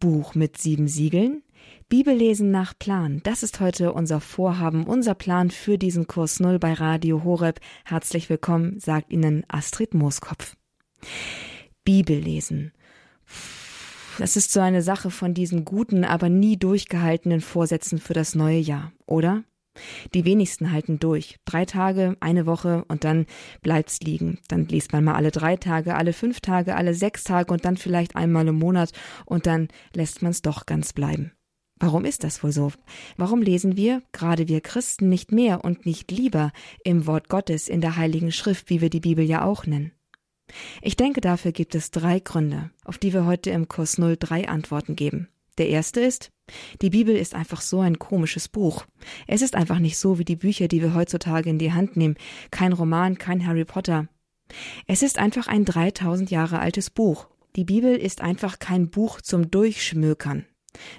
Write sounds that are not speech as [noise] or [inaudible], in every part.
Buch mit sieben Siegeln? Bibellesen nach Plan. Das ist heute unser Vorhaben, unser Plan für diesen Kurs Null bei Radio Horeb. Herzlich willkommen, sagt Ihnen Astrid Mooskopf. Bibellesen. Das ist so eine Sache von diesen guten, aber nie durchgehaltenen Vorsätzen für das neue Jahr, oder? Die wenigsten halten durch. Drei Tage, eine Woche und dann bleibt's liegen. Dann liest man mal alle drei Tage, alle fünf Tage, alle sechs Tage und dann vielleicht einmal im Monat und dann lässt man's doch ganz bleiben. Warum ist das wohl so? Warum lesen wir, gerade wir Christen, nicht mehr und nicht lieber im Wort Gottes in der Heiligen Schrift, wie wir die Bibel ja auch nennen? Ich denke, dafür gibt es drei Gründe, auf die wir heute im Kurs 0 drei Antworten geben. Der erste ist, die Bibel ist einfach so ein komisches Buch. Es ist einfach nicht so wie die Bücher, die wir heutzutage in die Hand nehmen. Kein Roman, kein Harry Potter. Es ist einfach ein 3000 Jahre altes Buch. Die Bibel ist einfach kein Buch zum Durchschmökern.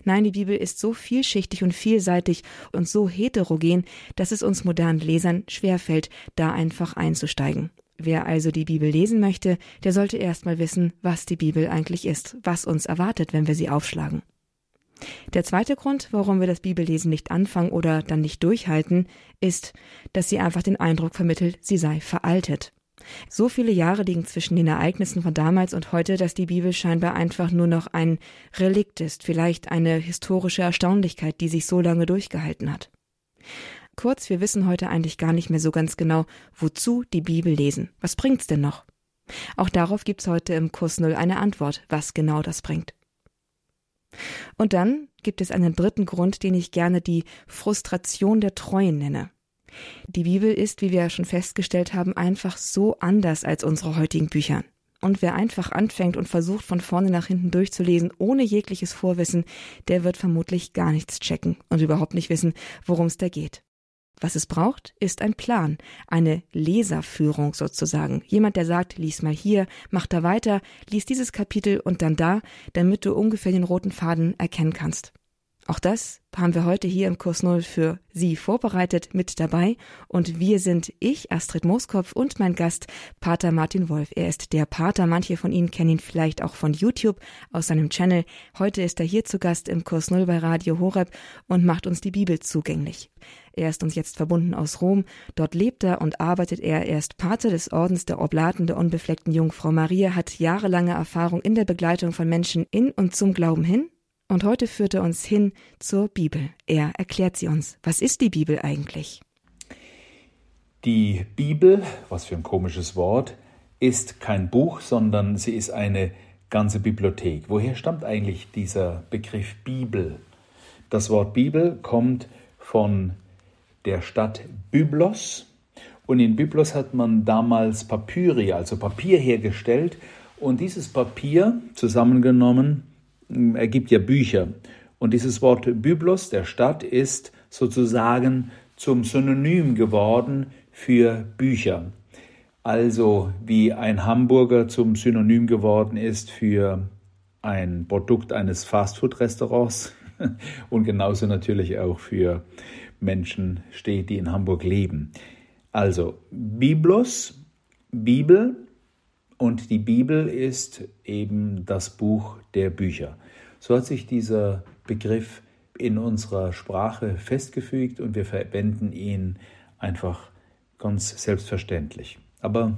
Nein, die Bibel ist so vielschichtig und vielseitig und so heterogen, dass es uns modernen Lesern schwerfällt, da einfach einzusteigen. Wer also die Bibel lesen möchte, der sollte erst mal wissen, was die Bibel eigentlich ist, was uns erwartet, wenn wir sie aufschlagen. Der zweite Grund, warum wir das Bibellesen nicht anfangen oder dann nicht durchhalten, ist, dass sie einfach den Eindruck vermittelt, sie sei veraltet. So viele Jahre liegen zwischen den Ereignissen von damals und heute, dass die Bibel scheinbar einfach nur noch ein Relikt ist, vielleicht eine historische Erstaunlichkeit, die sich so lange durchgehalten hat. Kurz, wir wissen heute eigentlich gar nicht mehr so ganz genau, wozu die Bibel lesen. Was bringt's denn noch? Auch darauf gibt's heute im Kurs Null eine Antwort, was genau das bringt. Und dann gibt es einen dritten Grund, den ich gerne die Frustration der Treuen nenne. Die Bibel ist, wie wir ja schon festgestellt haben, einfach so anders als unsere heutigen Bücher. Und wer einfach anfängt und versucht, von vorne nach hinten durchzulesen, ohne jegliches Vorwissen, der wird vermutlich gar nichts checken und überhaupt nicht wissen, worum es da geht. Was es braucht, ist ein Plan, eine Leserführung sozusagen. Jemand, der sagt, lies mal hier, mach da weiter, lies dieses Kapitel und dann da, damit du ungefähr den roten Faden erkennen kannst. Auch das haben wir heute hier im Kurs Null für Sie vorbereitet mit dabei. Und wir sind ich, Astrid Mooskopf und mein Gast, Pater Martin Wolf. Er ist der Pater. Manche von Ihnen kennen ihn vielleicht auch von YouTube aus seinem Channel. Heute ist er hier zu Gast im Kurs Null bei Radio Horeb und macht uns die Bibel zugänglich. Er ist uns jetzt verbunden aus Rom. Dort lebt er und arbeitet er. Er ist Pater des Ordens der Oblaten der unbefleckten Jungfrau Maria, hat jahrelange Erfahrung in der Begleitung von Menschen in und zum Glauben hin und heute führt er uns hin zur Bibel. Er erklärt sie uns. Was ist die Bibel eigentlich? Die Bibel, was für ein komisches Wort, ist kein Buch, sondern sie ist eine ganze Bibliothek. Woher stammt eigentlich dieser Begriff Bibel? Das Wort Bibel kommt von der Stadt Byblos und in Byblos hat man damals Papyri, also Papier hergestellt und dieses Papier zusammengenommen ergibt ja Bücher. Und dieses Wort Byblos, der Stadt, ist sozusagen zum Synonym geworden für Bücher. Also wie ein Hamburger zum Synonym geworden ist für ein Produkt eines Fastfood-Restaurants [laughs] und genauso natürlich auch für Menschen steht, die in Hamburg leben. Also Biblos, Bibel und die Bibel ist eben das Buch der Bücher. So hat sich dieser Begriff in unserer Sprache festgefügt und wir verwenden ihn einfach ganz selbstverständlich. Aber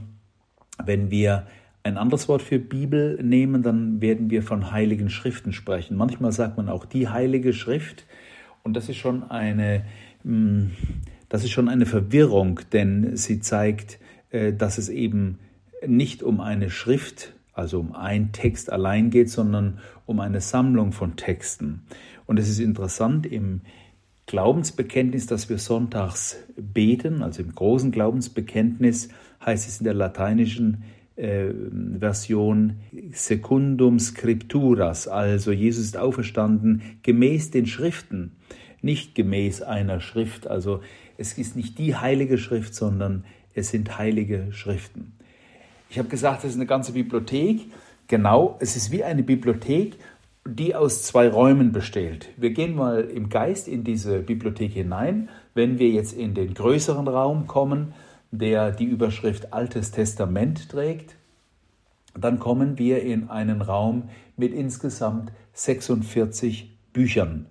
wenn wir ein anderes Wort für Bibel nehmen, dann werden wir von heiligen Schriften sprechen. Manchmal sagt man auch die heilige Schrift und das ist schon eine, hm, das ist schon eine Verwirrung, denn sie zeigt, äh, dass es eben nicht um eine Schrift, also um einen Text allein geht, sondern um eine Sammlung von Texten. Und es ist interessant im Glaubensbekenntnis, das wir sonntags beten, also im großen Glaubensbekenntnis heißt es in der lateinischen äh, Version secundum scripturas, also Jesus ist auferstanden gemäß den Schriften, nicht gemäß einer Schrift. Also es ist nicht die heilige Schrift, sondern es sind heilige Schriften. Ich habe gesagt, das ist eine ganze Bibliothek. Genau, es ist wie eine Bibliothek, die aus zwei Räumen besteht. Wir gehen mal im Geist in diese Bibliothek hinein. Wenn wir jetzt in den größeren Raum kommen, der die Überschrift Altes Testament trägt, dann kommen wir in einen Raum mit insgesamt 46 Büchern,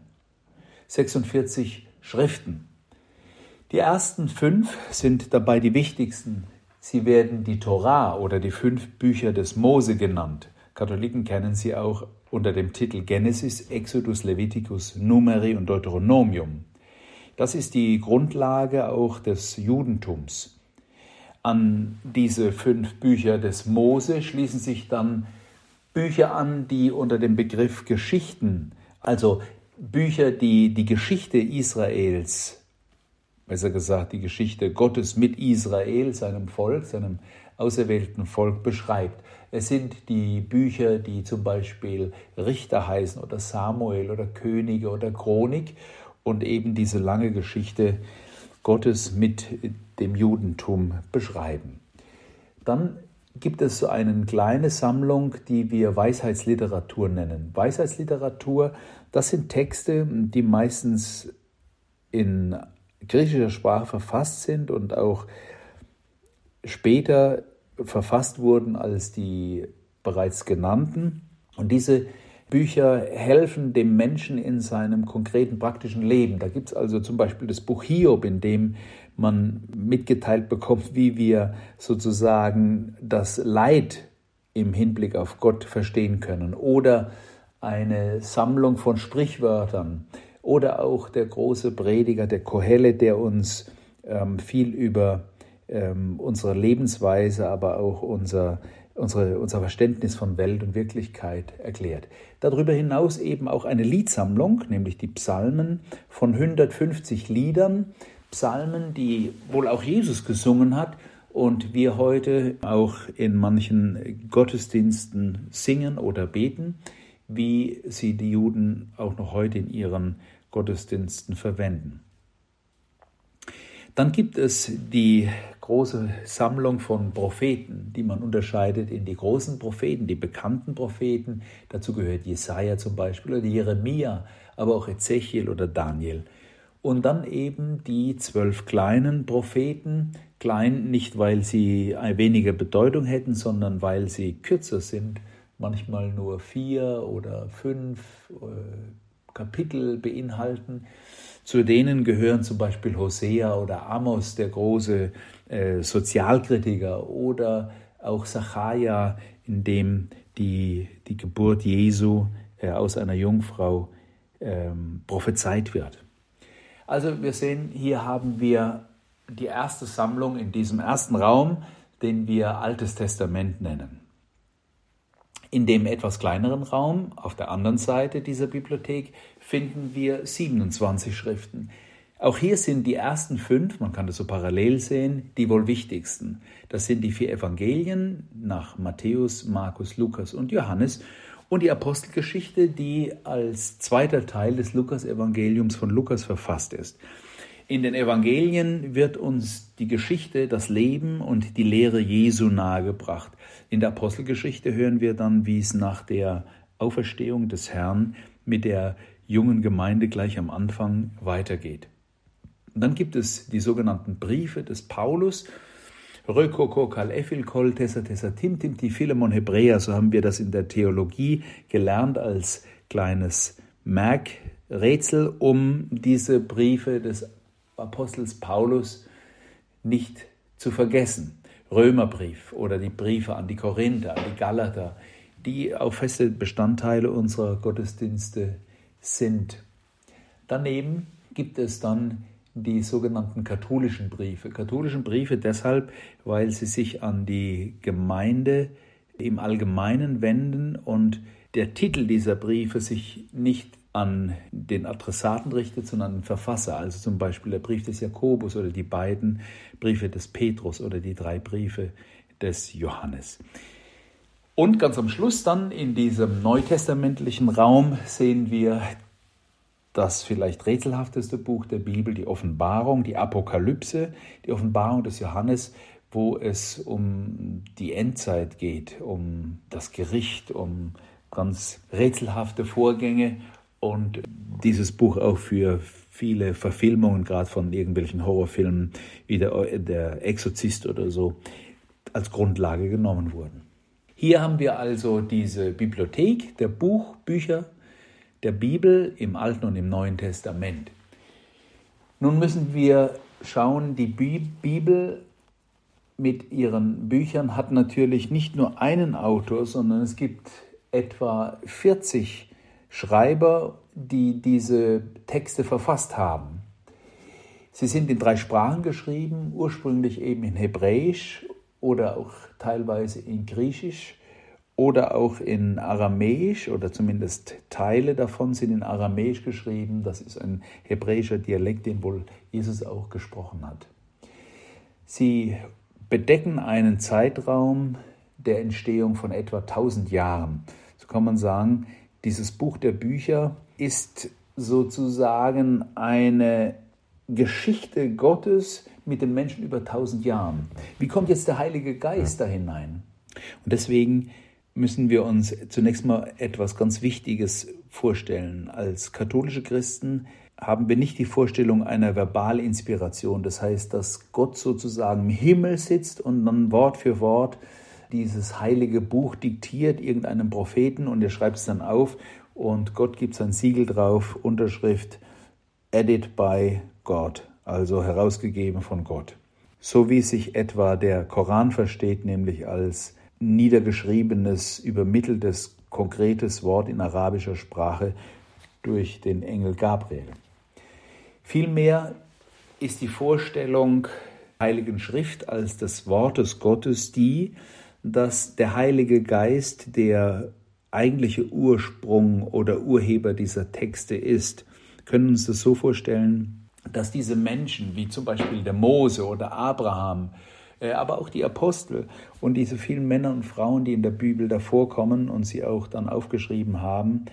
46 Schriften. Die ersten fünf sind dabei die wichtigsten. Sie werden die Torah oder die fünf Bücher des Mose genannt. Katholiken kennen sie auch unter dem Titel Genesis, Exodus, Leviticus, Numeri und Deuteronomium. Das ist die Grundlage auch des Judentums. An diese fünf Bücher des Mose schließen sich dann Bücher an, die unter dem Begriff Geschichten, also Bücher, die die Geschichte Israels besser gesagt die Geschichte Gottes mit Israel, seinem Volk, seinem auserwählten Volk beschreibt. Es sind die Bücher, die zum Beispiel Richter heißen oder Samuel oder Könige oder Chronik und eben diese lange Geschichte Gottes mit dem Judentum beschreiben. Dann gibt es so eine kleine Sammlung, die wir Weisheitsliteratur nennen. Weisheitsliteratur, das sind Texte, die meistens in griechischer Sprache verfasst sind und auch später verfasst wurden als die bereits genannten. Und diese Bücher helfen dem Menschen in seinem konkreten praktischen Leben. Da gibt es also zum Beispiel das Buch Hiob, in dem man mitgeteilt bekommt, wie wir sozusagen das Leid im Hinblick auf Gott verstehen können. Oder eine Sammlung von Sprichwörtern, oder auch der große Prediger, der Kohelle, der uns ähm, viel über ähm, unsere Lebensweise, aber auch unser, unsere, unser Verständnis von Welt und Wirklichkeit erklärt. Darüber hinaus eben auch eine Liedsammlung, nämlich die Psalmen von 150 Liedern, Psalmen, die wohl auch Jesus gesungen hat und wir heute auch in manchen Gottesdiensten singen oder beten wie sie die Juden auch noch heute in ihren Gottesdiensten verwenden. Dann gibt es die große Sammlung von Propheten, die man unterscheidet in die großen Propheten, die bekannten Propheten. Dazu gehört Jesaja zum Beispiel oder Jeremia, aber auch Ezechiel oder Daniel. Und dann eben die zwölf kleinen Propheten, klein nicht weil sie weniger Bedeutung hätten, sondern weil sie kürzer sind manchmal nur vier oder fünf äh, Kapitel beinhalten. Zu denen gehören zum Beispiel Hosea oder Amos, der große äh, Sozialkritiker, oder auch Sacharja, in dem die, die Geburt Jesu äh, aus einer Jungfrau ähm, prophezeit wird. Also wir sehen, hier haben wir die erste Sammlung in diesem ersten Raum, den wir Altes Testament nennen. In dem etwas kleineren Raum auf der anderen Seite dieser Bibliothek finden wir 27 Schriften. Auch hier sind die ersten fünf, man kann das so parallel sehen, die wohl wichtigsten. Das sind die vier Evangelien nach Matthäus, Markus, Lukas und Johannes und die Apostelgeschichte, die als zweiter Teil des Lukas-Evangeliums von Lukas verfasst ist. In den Evangelien wird uns die Geschichte, das Leben und die Lehre Jesu nahegebracht. In der Apostelgeschichte hören wir dann, wie es nach der Auferstehung des Herrn mit der jungen Gemeinde gleich am Anfang weitergeht. Dann gibt es die sogenannten Briefe des Paulus, Rökoko, Kal Ephil, Kol, Tessa, Tessa, Tim, Tim, die Philemon, Hebräer, so haben wir das in der Theologie gelernt als kleines Merkrätsel, um diese Briefe des Apostels Paulus nicht zu vergessen. Römerbrief oder die Briefe an die Korinther, an die Galater, die auch feste Bestandteile unserer Gottesdienste sind. Daneben gibt es dann die sogenannten katholischen Briefe. Katholischen Briefe deshalb, weil sie sich an die Gemeinde im Allgemeinen wenden und der Titel dieser Briefe sich nicht an den Adressaten richtet, sondern an den Verfasser. Also zum Beispiel der Brief des Jakobus oder die beiden Briefe des Petrus oder die drei Briefe des Johannes. Und ganz am Schluss dann in diesem neutestamentlichen Raum sehen wir das vielleicht rätselhafteste Buch der Bibel, die Offenbarung, die Apokalypse, die Offenbarung des Johannes, wo es um die Endzeit geht, um das Gericht, um ganz rätselhafte Vorgänge und dieses Buch auch für viele Verfilmungen, gerade von irgendwelchen Horrorfilmen wie der, der Exorzist oder so, als Grundlage genommen wurden. Hier haben wir also diese Bibliothek der Buch, Bücher der Bibel im Alten und im Neuen Testament. Nun müssen wir schauen, die Bibel mit ihren Büchern hat natürlich nicht nur einen Autor, sondern es gibt etwa 40 Schreiber, die diese Texte verfasst haben. Sie sind in drei Sprachen geschrieben, ursprünglich eben in Hebräisch oder auch teilweise in Griechisch oder auch in Aramäisch oder zumindest Teile davon sind in Aramäisch geschrieben. Das ist ein hebräischer Dialekt, den wohl Jesus auch gesprochen hat. Sie bedecken einen Zeitraum der Entstehung von etwa 1000 Jahren. So kann man sagen, dieses Buch der Bücher ist sozusagen eine Geschichte Gottes mit den Menschen über 1000 Jahren. Wie kommt jetzt der Heilige Geist da hinein? Und deswegen müssen wir uns zunächst mal etwas ganz Wichtiges vorstellen. Als katholische Christen haben wir nicht die Vorstellung einer Verbalinspiration. Das heißt, dass Gott sozusagen im Himmel sitzt und dann Wort für Wort dieses heilige Buch diktiert irgendeinem Propheten und er schreibt es dann auf und Gott gibt sein Siegel drauf, Unterschrift Edit by God, also herausgegeben von Gott. So wie sich etwa der Koran versteht, nämlich als niedergeschriebenes, übermitteltes, konkretes Wort in arabischer Sprache durch den Engel Gabriel. Vielmehr ist die Vorstellung Heiligen Schrift als des Wortes Gottes die, dass der Heilige Geist der eigentliche Ursprung oder Urheber dieser Texte ist. Wir können uns das so vorstellen, dass diese Menschen, wie zum Beispiel der Mose oder Abraham, äh, aber auch die Apostel und diese vielen Männer und Frauen, die in der Bibel davor kommen und sie auch dann aufgeschrieben haben,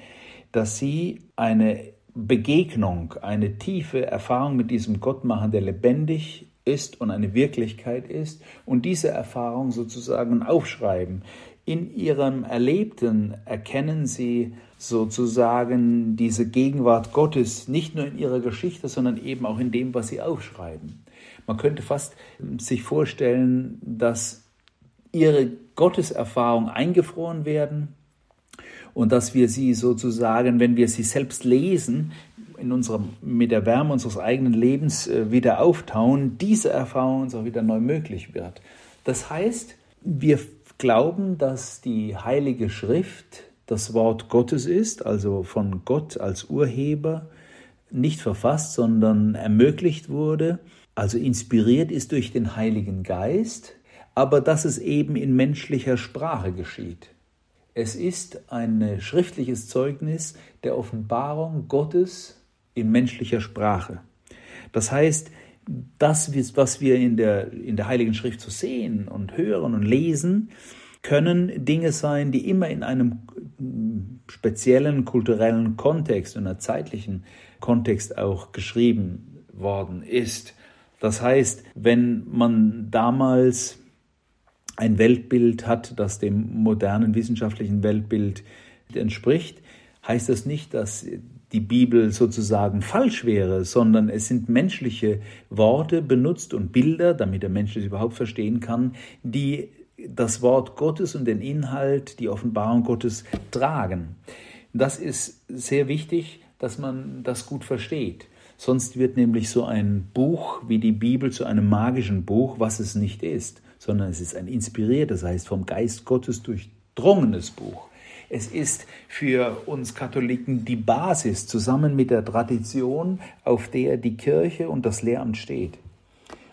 dass sie eine Begegnung, eine tiefe Erfahrung mit diesem Gott machen, der lebendig ist und eine Wirklichkeit ist und diese Erfahrung sozusagen aufschreiben. In ihrem Erlebten erkennen sie sozusagen diese Gegenwart Gottes nicht nur in ihrer Geschichte, sondern eben auch in dem, was sie aufschreiben. Man könnte fast sich vorstellen, dass ihre Gotteserfahrung eingefroren werden und dass wir sie sozusagen, wenn wir sie selbst lesen, in unserem, mit der Wärme unseres eigenen Lebens äh, wieder auftauen, diese Erfahrung uns auch wieder neu möglich wird. Das heißt, wir glauben, dass die Heilige Schrift das Wort Gottes ist, also von Gott als Urheber, nicht verfasst, sondern ermöglicht wurde, also inspiriert ist durch den Heiligen Geist, aber dass es eben in menschlicher Sprache geschieht. Es ist ein schriftliches Zeugnis der Offenbarung Gottes in menschlicher Sprache. Das heißt, das, was wir in der, in der Heiligen Schrift zu so sehen und hören und lesen, können Dinge sein, die immer in einem speziellen kulturellen Kontext, in einem zeitlichen Kontext auch geschrieben worden ist. Das heißt, wenn man damals ein Weltbild hat, das dem modernen wissenschaftlichen Weltbild entspricht, heißt das nicht, dass die Bibel sozusagen falsch wäre, sondern es sind menschliche Worte benutzt und Bilder, damit der Mensch es überhaupt verstehen kann, die das Wort Gottes und den Inhalt, die Offenbarung Gottes tragen. Das ist sehr wichtig, dass man das gut versteht. Sonst wird nämlich so ein Buch wie die Bibel zu einem magischen Buch, was es nicht ist sondern es ist ein inspiriertes, das heißt vom Geist Gottes durchdrungenes Buch. Es ist für uns Katholiken die Basis zusammen mit der Tradition, auf der die Kirche und das Lehramt steht.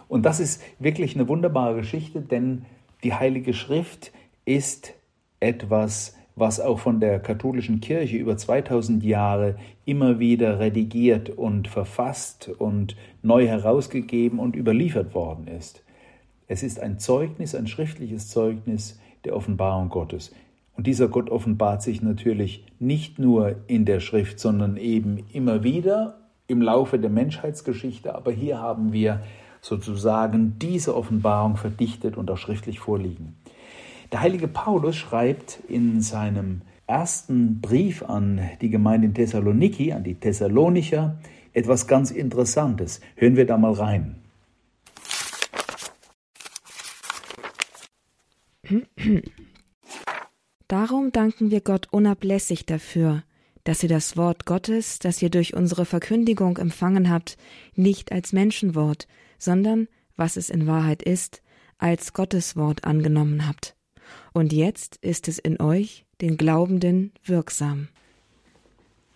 Und das ist wirklich eine wunderbare Geschichte, denn die Heilige Schrift ist etwas, was auch von der katholischen Kirche über 2000 Jahre immer wieder redigiert und verfasst und neu herausgegeben und überliefert worden ist. Es ist ein Zeugnis, ein schriftliches Zeugnis der Offenbarung Gottes. Und dieser Gott offenbart sich natürlich nicht nur in der Schrift, sondern eben immer wieder im Laufe der Menschheitsgeschichte. Aber hier haben wir sozusagen diese Offenbarung verdichtet und auch schriftlich vorliegen. Der heilige Paulus schreibt in seinem ersten Brief an die Gemeinde in Thessaloniki, an die Thessalonicher, etwas ganz Interessantes. Hören wir da mal rein. [clears throat] Darum danken wir Gott unablässig dafür, dass ihr das Wort Gottes, das ihr durch unsere Verkündigung empfangen habt, nicht als Menschenwort, sondern, was es in Wahrheit ist, als Gottes Wort angenommen habt. Und jetzt ist es in euch, den Glaubenden, wirksam.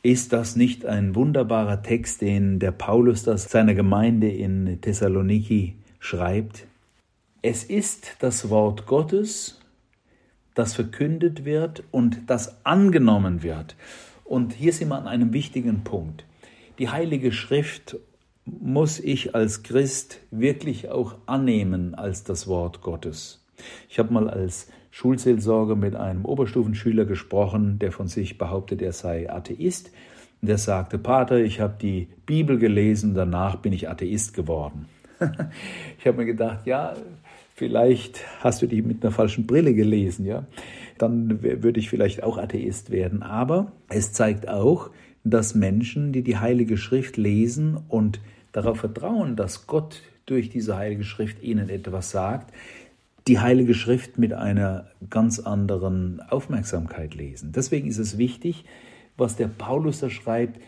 Ist das nicht ein wunderbarer Text, den der Paulus das seiner Gemeinde in Thessaloniki schreibt? Es ist das Wort Gottes, das verkündet wird und das angenommen wird. Und hier sind wir an einem wichtigen Punkt. Die Heilige Schrift muss ich als Christ wirklich auch annehmen als das Wort Gottes. Ich habe mal als Schulseelsorger mit einem Oberstufenschüler gesprochen, der von sich behauptet, er sei Atheist. Der sagte, Pater, ich habe die Bibel gelesen, danach bin ich Atheist geworden. [laughs] ich habe mir gedacht, ja, vielleicht hast du die mit einer falschen Brille gelesen, ja. Dann würde ich vielleicht auch Atheist werden. Aber es zeigt auch, dass Menschen, die die Heilige Schrift lesen und darauf vertrauen, dass Gott durch diese Heilige Schrift ihnen etwas sagt, die Heilige Schrift mit einer ganz anderen Aufmerksamkeit lesen. Deswegen ist es wichtig, was der Paulus da schreibt,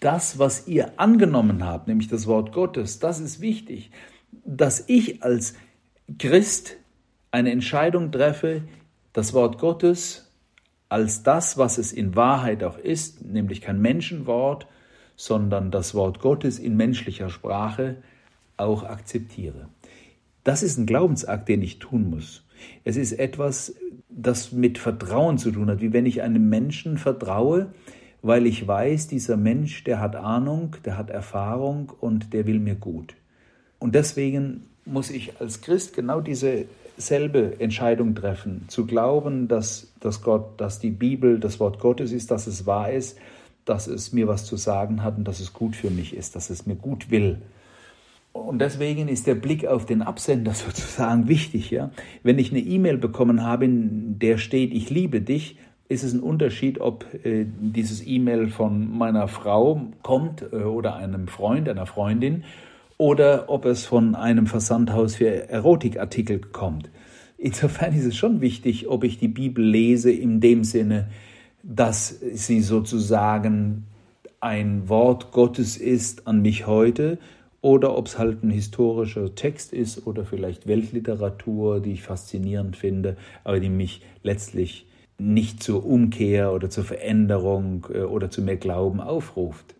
das, was ihr angenommen habt, nämlich das Wort Gottes, das ist wichtig, dass ich als Christ eine Entscheidung treffe, das Wort Gottes als das, was es in Wahrheit auch ist, nämlich kein Menschenwort, sondern das Wort Gottes in menschlicher Sprache auch akzeptiere. Das ist ein Glaubensakt, den ich tun muss. Es ist etwas, das mit Vertrauen zu tun hat, wie wenn ich einem Menschen vertraue, weil ich weiß, dieser Mensch, der hat Ahnung, der hat Erfahrung und der will mir gut. Und deswegen muss ich als Christ genau dieselbe Entscheidung treffen, zu glauben, dass, dass Gott, dass die Bibel das Wort Gottes ist, dass es wahr ist, dass es mir was zu sagen hat und dass es gut für mich ist, dass es mir gut will. Und deswegen ist der Blick auf den Absender [laughs] sozusagen wichtig. Ja? Wenn ich eine E-Mail bekommen habe, in der steht, ich liebe dich, ist es ein Unterschied, ob äh, dieses E-Mail von meiner Frau kommt äh, oder einem Freund, einer Freundin, oder ob es von einem Versandhaus für Erotikartikel kommt. Insofern ist es schon wichtig, ob ich die Bibel lese in dem Sinne, dass sie sozusagen ein Wort Gottes ist an mich heute oder ob es halt ein historischer Text ist oder vielleicht Weltliteratur, die ich faszinierend finde, aber die mich letztlich nicht zur Umkehr oder zur Veränderung äh, oder zu mehr Glauben aufruft.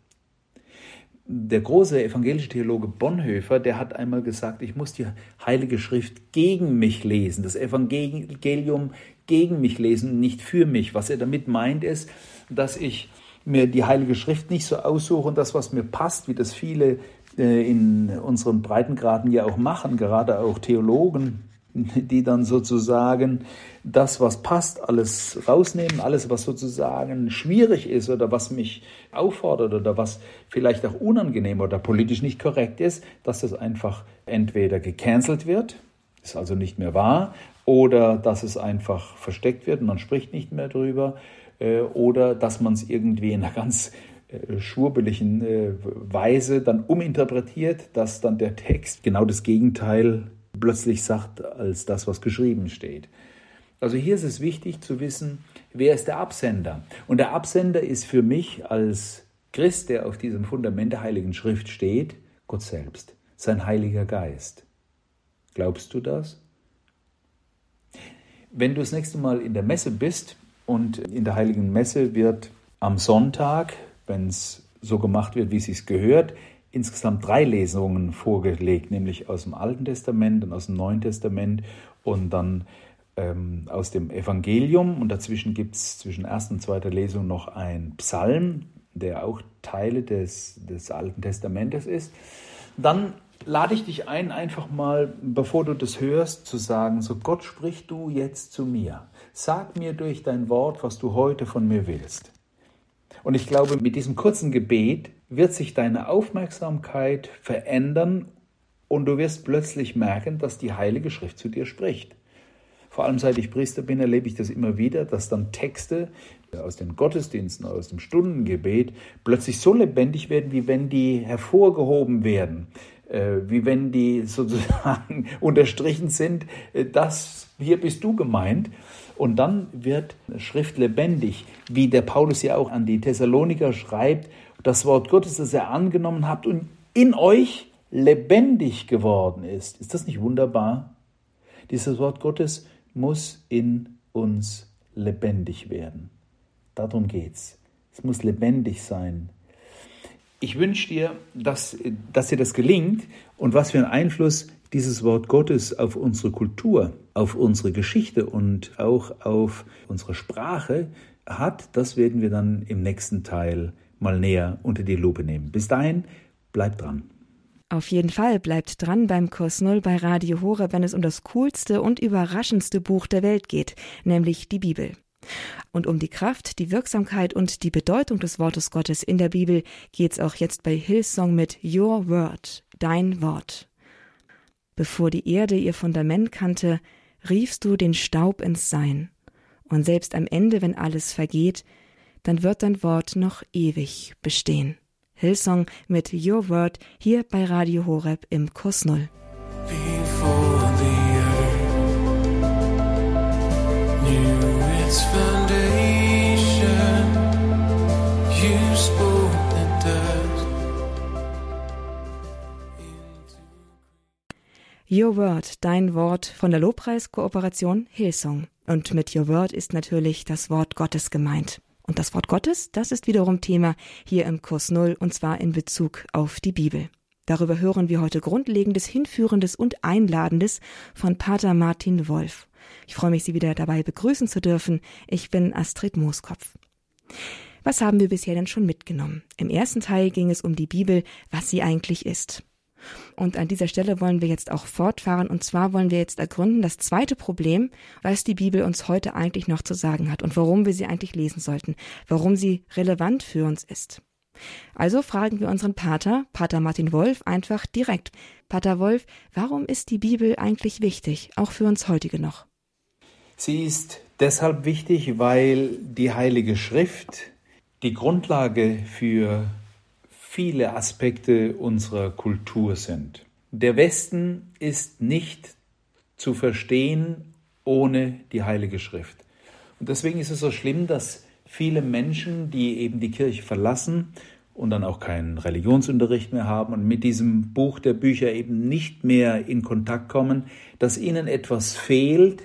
Der große evangelische Theologe Bonhoeffer, der hat einmal gesagt, ich muss die Heilige Schrift gegen mich lesen, das Evangelium gegen mich lesen, nicht für mich. Was er damit meint, ist, dass ich mir die Heilige Schrift nicht so aussuche und das, was mir passt, wie das viele äh, in unseren Breitengraden ja auch machen, gerade auch Theologen, [laughs] die dann sozusagen das, was passt, alles rausnehmen, alles, was sozusagen schwierig ist oder was mich auffordert oder was vielleicht auch unangenehm oder politisch nicht korrekt ist, dass das einfach entweder gecancelt wird, ist also nicht mehr wahr, oder dass es einfach versteckt wird und man spricht nicht mehr drüber, äh, oder dass man es irgendwie in einer ganz äh, schwurbeligen äh, Weise dann uminterpretiert, dass dann der Text genau das Gegenteil plötzlich sagt als das, was geschrieben steht. Also hier ist es wichtig zu wissen, wer ist der Absender. Und der Absender ist für mich als Christ, der auf diesem Fundament der Heiligen Schrift steht, Gott selbst, sein Heiliger Geist. Glaubst du das? Wenn du das nächste Mal in der Messe bist und in der Heiligen Messe wird am Sonntag wenn es so gemacht wird, wie es sich gehört, insgesamt drei Lesungen vorgelegt, nämlich aus dem Alten Testament und aus dem Neuen Testament und dann ähm, aus dem Evangelium. Und dazwischen gibt es zwischen erster und zweiter Lesung noch ein Psalm, der auch Teile des, des Alten Testamentes ist. Dann lade ich dich ein, einfach mal, bevor du das hörst, zu sagen, so Gott sprich du jetzt zu mir. Sag mir durch dein Wort, was du heute von mir willst. Und ich glaube, mit diesem kurzen Gebet wird sich deine Aufmerksamkeit verändern und du wirst plötzlich merken, dass die Heilige Schrift zu dir spricht. Vor allem seit ich Priester bin, erlebe ich das immer wieder, dass dann Texte aus den Gottesdiensten, aus dem Stundengebet plötzlich so lebendig werden, wie wenn die hervorgehoben werden, äh, wie wenn die [laughs] sozusagen unterstrichen sind, äh, das hier bist du gemeint. Und dann wird Schrift lebendig, wie der Paulus ja auch an die Thessaloniker schreibt, das Wort Gottes, das er angenommen habt und in euch lebendig geworden ist. Ist das nicht wunderbar? Dieses Wort Gottes muss in uns lebendig werden. Darum geht's. Es muss lebendig sein. Ich wünsche dir, dass, dass dir das gelingt und was für einen Einfluss dieses Wort Gottes auf unsere Kultur, auf unsere Geschichte und auch auf unsere Sprache hat, das werden wir dann im nächsten Teil mal näher unter die Lupe nehmen. Bis dahin, bleibt dran. Auf jeden Fall bleibt dran beim Kurs Null bei Radio Horeb, wenn es um das coolste und überraschendste Buch der Welt geht, nämlich die Bibel. Und um die Kraft, die Wirksamkeit und die Bedeutung des Wortes Gottes in der Bibel geht's auch jetzt bei Hillsong mit Your Word, dein Wort. Bevor die Erde ihr Fundament kannte, riefst du den Staub ins Sein. Und selbst am Ende, wenn alles vergeht, dann wird dein Wort noch ewig bestehen. Hillsong mit Your Word hier bei Radio Horeb im Kurs Null. Your Word, dein Wort von der Lobpreiskooperation Hillsong. Und mit Your Word ist natürlich das Wort Gottes gemeint. Und das Wort Gottes, das ist wiederum Thema hier im Kurs Null und zwar in Bezug auf die Bibel. Darüber hören wir heute Grundlegendes, Hinführendes und Einladendes von Pater Martin Wolf. Ich freue mich, Sie wieder dabei begrüßen zu dürfen. Ich bin Astrid Mooskopf. Was haben wir bisher denn schon mitgenommen? Im ersten Teil ging es um die Bibel, was sie eigentlich ist. Und an dieser Stelle wollen wir jetzt auch fortfahren. Und zwar wollen wir jetzt ergründen das zweite Problem, was die Bibel uns heute eigentlich noch zu sagen hat und warum wir sie eigentlich lesen sollten, warum sie relevant für uns ist. Also fragen wir unseren Pater, Pater Martin Wolf, einfach direkt. Pater Wolf, warum ist die Bibel eigentlich wichtig, auch für uns heutige noch? Sie ist deshalb wichtig, weil die Heilige Schrift die Grundlage für viele Aspekte unserer Kultur sind. Der Westen ist nicht zu verstehen ohne die Heilige Schrift. Und deswegen ist es so schlimm, dass viele Menschen, die eben die Kirche verlassen und dann auch keinen Religionsunterricht mehr haben und mit diesem Buch der Bücher eben nicht mehr in Kontakt kommen, dass ihnen etwas fehlt,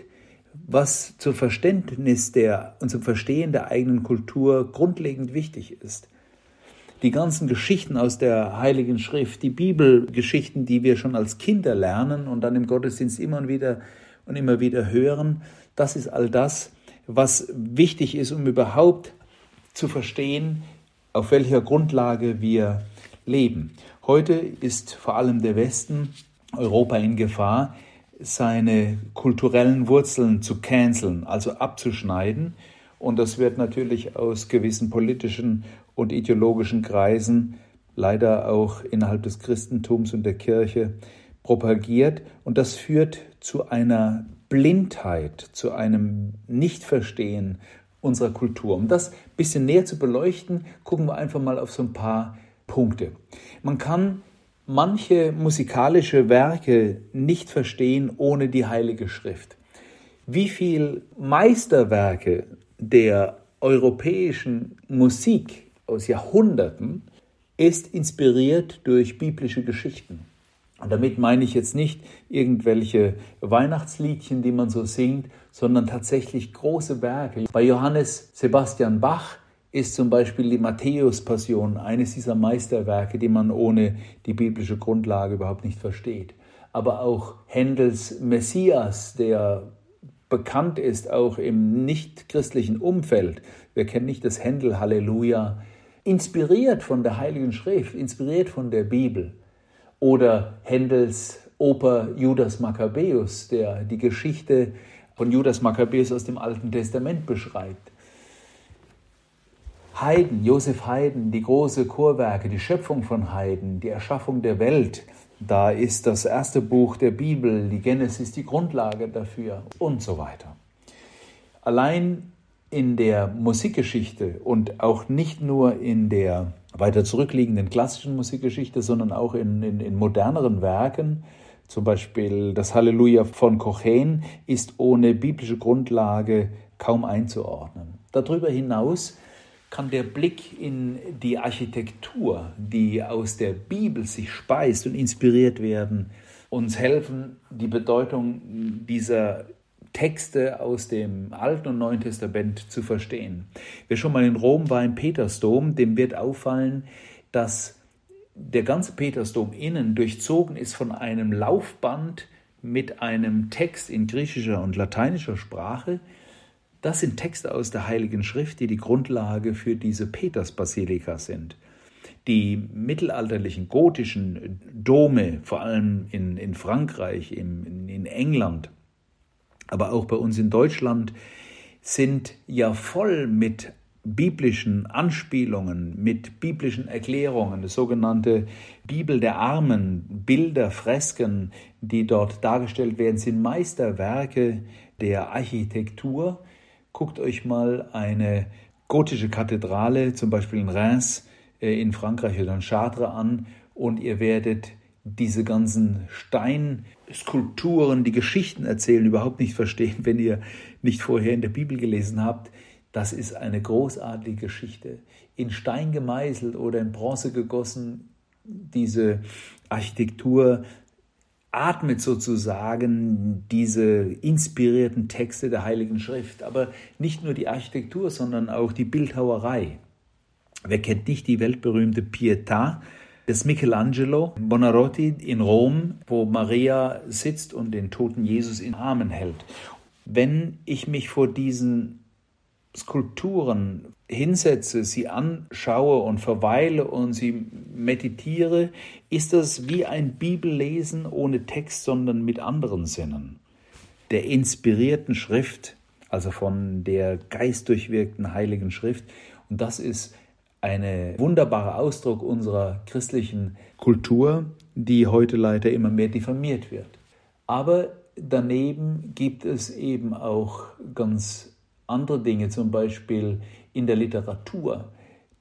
was zum Verständnis der und zum Verstehen der eigenen Kultur grundlegend wichtig ist die ganzen Geschichten aus der Heiligen Schrift, die Bibelgeschichten, die wir schon als Kinder lernen und dann im Gottesdienst immer und wieder und immer wieder hören, das ist all das, was wichtig ist, um überhaupt zu verstehen, auf welcher Grundlage wir leben. Heute ist vor allem der Westen, Europa in Gefahr, seine kulturellen Wurzeln zu canceln, also abzuschneiden. Und das wird natürlich aus gewissen politischen und ideologischen Kreisen, leider auch innerhalb des Christentums und der Kirche, propagiert. Und das führt zu einer Blindheit, zu einem Nichtverstehen unserer Kultur. Um das ein bisschen näher zu beleuchten, gucken wir einfach mal auf so ein paar Punkte. Man kann manche musikalische Werke nicht verstehen ohne die Heilige Schrift. Wie viele Meisterwerke der europäischen Musik aus Jahrhunderten ist inspiriert durch biblische Geschichten. Und damit meine ich jetzt nicht irgendwelche Weihnachtsliedchen, die man so singt, sondern tatsächlich große Werke. Bei Johannes Sebastian Bach ist zum Beispiel die Matthäus-Passion eines dieser Meisterwerke, die man ohne die biblische Grundlage überhaupt nicht versteht. Aber auch Händels Messias, der bekannt ist auch im nicht-christlichen Umfeld. Wir kennen nicht das Händel Halleluja, inspiriert von der Heiligen Schrift, inspiriert von der Bibel. Oder Händels Oper Judas Maccabäus, der die Geschichte von Judas Maccabäus aus dem Alten Testament beschreibt. Haydn, Josef Haydn, die große Chorwerke, die Schöpfung von Haydn, die Erschaffung der Welt, da ist das erste Buch der Bibel, die Genesis, die Grundlage dafür und so weiter. Allein in der Musikgeschichte und auch nicht nur in der weiter zurückliegenden klassischen Musikgeschichte, sondern auch in, in, in moderneren Werken, Zum Beispiel das Halleluja von Kochen ist ohne biblische Grundlage kaum einzuordnen. Darüber hinaus kann der Blick in die Architektur, die aus der Bibel sich speist und inspiriert werden, uns helfen, die Bedeutung dieser Texte aus dem Alten und Neuen Testament zu verstehen. Wer schon mal in Rom war, im Petersdom, dem wird auffallen, dass der ganze Petersdom innen durchzogen ist von einem Laufband mit einem Text in griechischer und lateinischer Sprache, das sind Texte aus der Heiligen Schrift, die die Grundlage für diese Petersbasilika sind. Die mittelalterlichen gotischen Dome, vor allem in, in Frankreich, in, in England, aber auch bei uns in Deutschland, sind ja voll mit biblischen Anspielungen, mit biblischen Erklärungen, das sogenannte Bibel der Armen, Bilder, Fresken, die dort dargestellt werden, sind Meisterwerke der Architektur, Guckt euch mal eine gotische Kathedrale, zum Beispiel in Reims äh, in Frankreich oder in Chartres an und ihr werdet diese ganzen Steinskulpturen, die Geschichten erzählen, überhaupt nicht verstehen, [laughs] wenn ihr nicht vorher in der Bibel gelesen habt. Das ist eine großartige Geschichte. In Stein gemeißelt oder in Bronze gegossen, diese Architektur atmet sozusagen diese inspirierten Texte der Heiligen Schrift. Aber nicht nur die Architektur, sondern auch die Bildhauerei. Wer kennt nicht die weltberühmte Pietà des Michelangelo Bonarotti in Rom, wo Maria sitzt und den toten Jesus in Armen hält? Wenn ich mich vor diesen Skulpturen hinsetze, sie anschaue und verweile und sie meditiere, ist das wie ein Bibellesen ohne Text, sondern mit anderen Sinnen. Der inspirierten Schrift, also von der geistdurchwirkten heiligen Schrift. Und das ist ein wunderbarer Ausdruck unserer christlichen Kultur, die heute leider immer mehr diffamiert wird. Aber daneben gibt es eben auch ganz andere Dinge, zum Beispiel in der Literatur.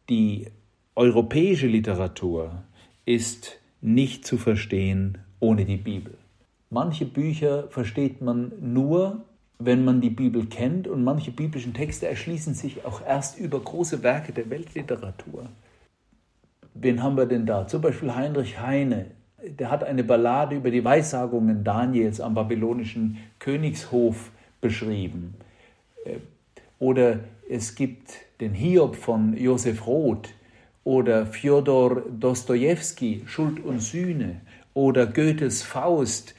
Die europäische Literatur ist nicht zu verstehen ohne die Bibel. Manche Bücher versteht man nur, wenn man die Bibel kennt und manche biblischen Texte erschließen sich auch erst über große Werke der Weltliteratur. Wen haben wir denn da? Zum Beispiel Heinrich Heine. Der hat eine Ballade über die Weissagungen Daniels am babylonischen Königshof beschrieben. Oder es gibt den Hiob von Josef Roth oder Fjodor Dostojewski, Schuld und Sühne oder Goethes Faust.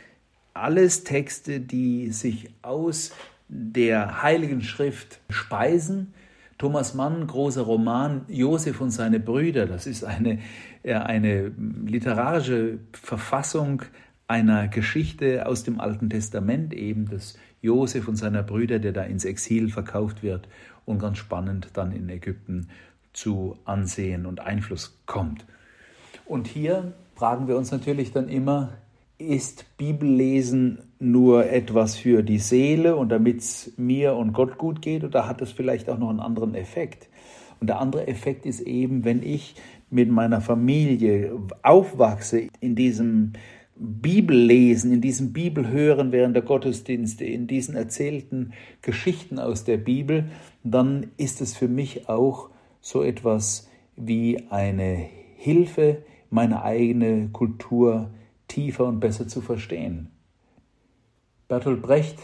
Alles Texte, die sich aus der Heiligen Schrift speisen. Thomas Mann, großer Roman, Josef und seine Brüder, das ist eine, äh, eine literarische Verfassung einer Geschichte aus dem Alten Testament, eben des Josef und seiner Brüder, der da ins Exil verkauft wird und ganz spannend dann in Ägypten zu Ansehen und Einfluss kommt. Und hier fragen wir uns natürlich dann immer, ist Bibellesen nur etwas für die Seele und damit es mir und Gott gut geht oder hat es vielleicht auch noch einen anderen Effekt? Und der andere Effekt ist eben, wenn ich mit meiner Familie aufwachse in diesem Bibellesen, in diesem Bibelhören während der Gottesdienste, in diesen erzählten Geschichten aus der Bibel, dann ist es für mich auch so etwas wie eine Hilfe, meine eigene Kultur tiefer und besser zu verstehen. Bertolt Brecht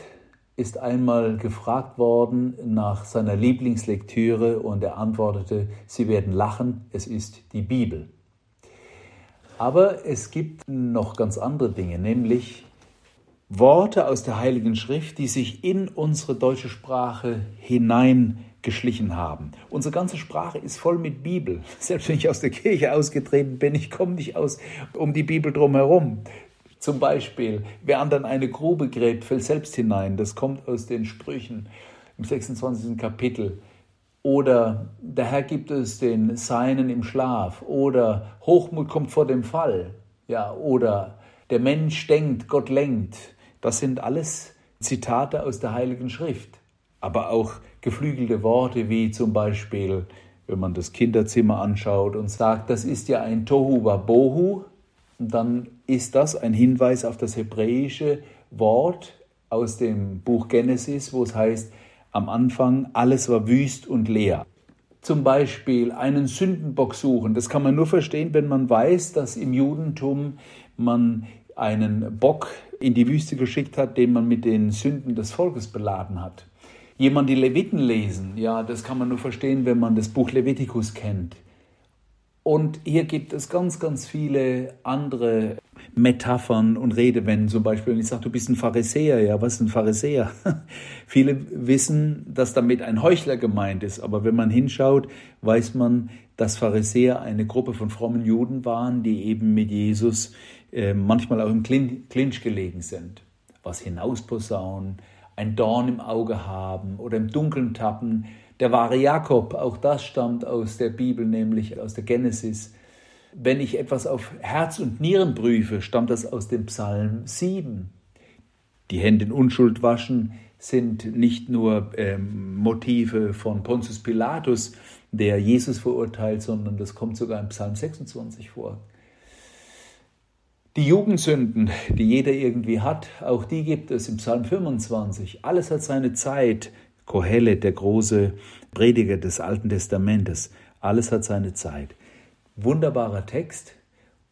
ist einmal gefragt worden nach seiner Lieblingslektüre und er antwortete, Sie werden lachen, es ist die Bibel. Aber es gibt noch ganz andere Dinge, nämlich Worte aus der Heiligen Schrift, die sich in unsere deutsche Sprache hineingeschlichen haben. Unsere ganze Sprache ist voll mit Bibel. [laughs] Selbst wenn ich aus der Kirche ausgetreten bin, ich komme nicht aus um die Bibel drumherum. Zum Beispiel, wer anderen eine Grube gräbt, fällt selbst hinein. Das kommt aus den Sprüchen im 26. Kapitel. Oder der Herr gibt es den Seinen im Schlaf. Oder Hochmut kommt vor dem Fall. Ja, oder der Mensch denkt, Gott lenkt. Das sind alles Zitate aus der Heiligen Schrift. Aber auch geflügelte Worte wie zum Beispiel, wenn man das Kinderzimmer anschaut und sagt, das ist ja ein Tohu Wabohu, dann ist das ein Hinweis auf das hebräische Wort aus dem Buch Genesis, wo es heißt, am Anfang alles war wüst und leer. Zum Beispiel einen Sündenbock suchen. Das kann man nur verstehen, wenn man weiß, dass im Judentum man einen Bock in die Wüste geschickt hat, den man mit den Sünden des Volkes beladen hat. Jemand die Leviten lesen, ja, das kann man nur verstehen, wenn man das Buch Levitikus kennt. Und hier gibt es ganz, ganz viele andere Metaphern und Redewendungen. Zum Beispiel, wenn ich sage, du bist ein Pharisäer, ja, was ist ein Pharisäer? [laughs] viele wissen, dass damit ein Heuchler gemeint ist. Aber wenn man hinschaut, weiß man, dass Pharisäer eine Gruppe von frommen Juden waren, die eben mit Jesus äh, manchmal auch im Clinch gelegen sind. Was hinausposaunen, ein Dorn im Auge haben oder im Dunkeln tappen der wahre Jakob, auch das stammt aus der Bibel, nämlich aus der Genesis. Wenn ich etwas auf Herz und Nieren prüfe, stammt das aus dem Psalm 7. Die Hände in Unschuld waschen sind nicht nur ähm, Motive von Pontius Pilatus, der Jesus verurteilt, sondern das kommt sogar im Psalm 26 vor. Die Jugendsünden, die jeder irgendwie hat, auch die gibt es im Psalm 25. Alles hat seine Zeit, Kohelet, der große Prediger des Alten Testamentes. Alles hat seine Zeit. Wunderbarer Text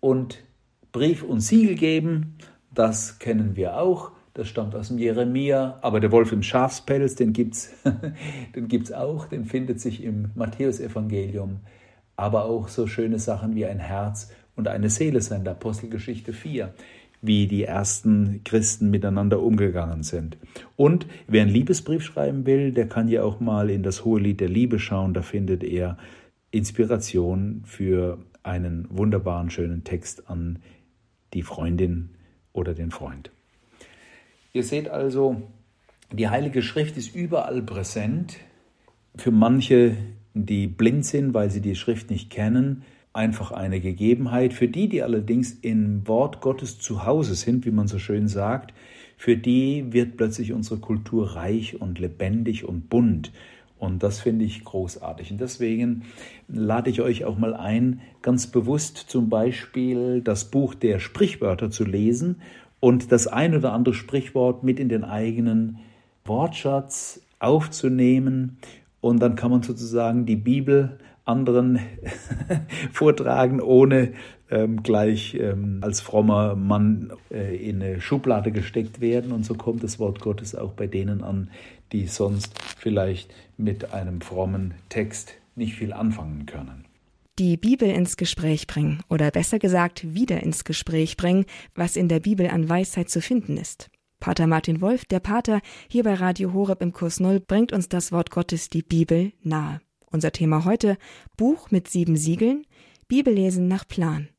und Brief und Siegel geben, das kennen wir auch. Das stammt aus dem Jeremia, aber der Wolf im Schafspelz, den gibt's, [laughs] den gibt's auch, den findet sich im Matthäusevangelium. Aber auch so schöne Sachen wie ein Herz und eine Seele sein, der Apostelgeschichte 4 wie die ersten Christen miteinander umgegangen sind. Und wer einen Liebesbrief schreiben will, der kann ja auch mal in das Hohe Lied der Liebe schauen, da findet er Inspiration für einen wunderbaren, schönen Text an die Freundin oder den Freund. Ihr seht also, die Heilige Schrift ist überall präsent. Für manche, die blind sind, weil sie die Schrift nicht kennen, einfach eine Gegebenheit. Für die, die allerdings im Wort Gottes zu Hause sind, wie man so schön sagt, für die wird plötzlich unsere Kultur reich und lebendig und bunt. Und das finde ich großartig. Und deswegen lade ich euch auch mal ein, ganz bewusst zum Beispiel das Buch der Sprichwörter zu lesen und das ein oder andere Sprichwort mit in den eigenen Wortschatz aufzunehmen. Und dann kann man sozusagen die Bibel anderen [laughs] vortragen, ohne ähm, gleich ähm, als frommer Mann äh, in eine Schublade gesteckt werden. Und so kommt das Wort Gottes auch bei denen an, die sonst vielleicht mit einem frommen Text nicht viel anfangen können. Die Bibel ins Gespräch bringen oder besser gesagt wieder ins Gespräch bringen, was in der Bibel an Weisheit zu finden ist. Pater Martin Wolf, der Pater hier bei Radio Horeb im Kurs Null, bringt uns das Wort Gottes, die Bibel, nahe. Unser Thema heute Buch mit sieben Siegeln, Bibellesen nach Plan.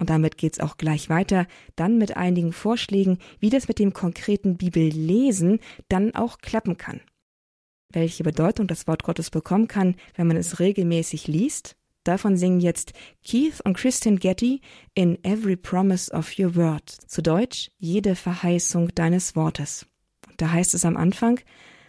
Und damit geht's auch gleich weiter, dann mit einigen Vorschlägen, wie das mit dem konkreten Bibellesen dann auch klappen kann. Welche Bedeutung das Wort Gottes bekommen kann, wenn man es regelmäßig liest, davon singen jetzt Keith und Christian Getty in Every Promise of Your Word, zu Deutsch jede Verheißung deines Wortes. da heißt es am Anfang,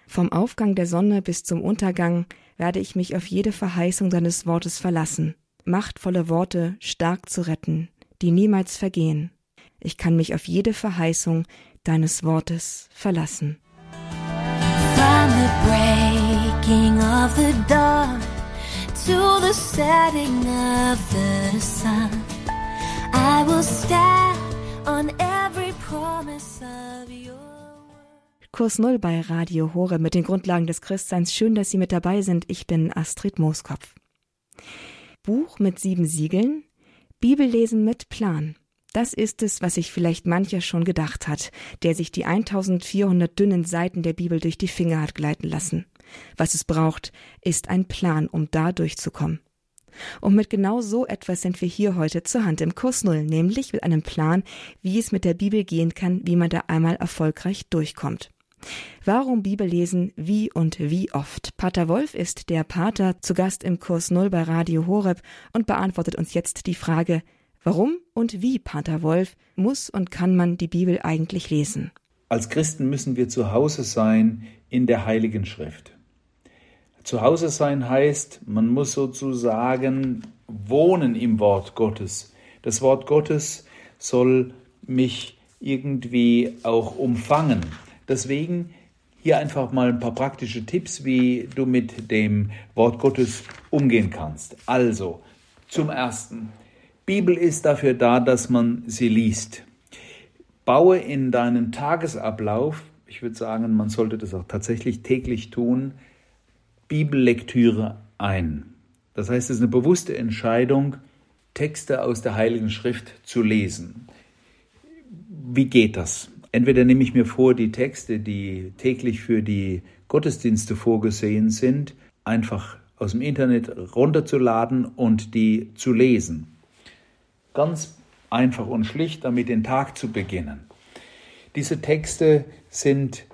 vom Aufgang der Sonne bis zum Untergang werde ich mich auf jede Verheißung deines Wortes verlassen, machtvolle Worte stark zu retten, die niemals vergehen. Ich kann mich auf jede Verheißung deines Wortes verlassen. From the breaking of the dawn to the setting of the sun, I will stand on every promise of your Kurs Null bei Radio Hore mit den Grundlagen des Christseins. Schön, dass Sie mit dabei sind. Ich bin Astrid Mooskopf. Buch mit sieben Siegeln, Bibellesen mit Plan. Das ist es, was sich vielleicht mancher schon gedacht hat, der sich die 1400 dünnen Seiten der Bibel durch die Finger hat gleiten lassen. Was es braucht, ist ein Plan, um da durchzukommen. Und mit genau so etwas sind wir hier heute zur Hand im Kurs Null, nämlich mit einem Plan, wie es mit der Bibel gehen kann, wie man da einmal erfolgreich durchkommt. Warum Bibel lesen, wie und wie oft? Pater Wolf ist der Pater zu Gast im Kurs Null bei Radio Horeb und beantwortet uns jetzt die Frage, warum und wie, Pater Wolf, muss und kann man die Bibel eigentlich lesen? Als Christen müssen wir zu Hause sein in der Heiligen Schrift. Zu Hause sein heißt, man muss sozusagen wohnen im Wort Gottes. Das Wort Gottes soll mich irgendwie auch umfangen. Deswegen hier einfach mal ein paar praktische Tipps, wie du mit dem Wort Gottes umgehen kannst. Also, zum Ersten, Bibel ist dafür da, dass man sie liest. Baue in deinen Tagesablauf, ich würde sagen, man sollte das auch tatsächlich täglich tun, Bibellektüre ein. Das heißt, es ist eine bewusste Entscheidung, Texte aus der Heiligen Schrift zu lesen. Wie geht das? Entweder nehme ich mir vor, die Texte, die täglich für die Gottesdienste vorgesehen sind, einfach aus dem Internet runterzuladen und die zu lesen. Ganz einfach und schlicht, damit den Tag zu beginnen. Diese Texte sind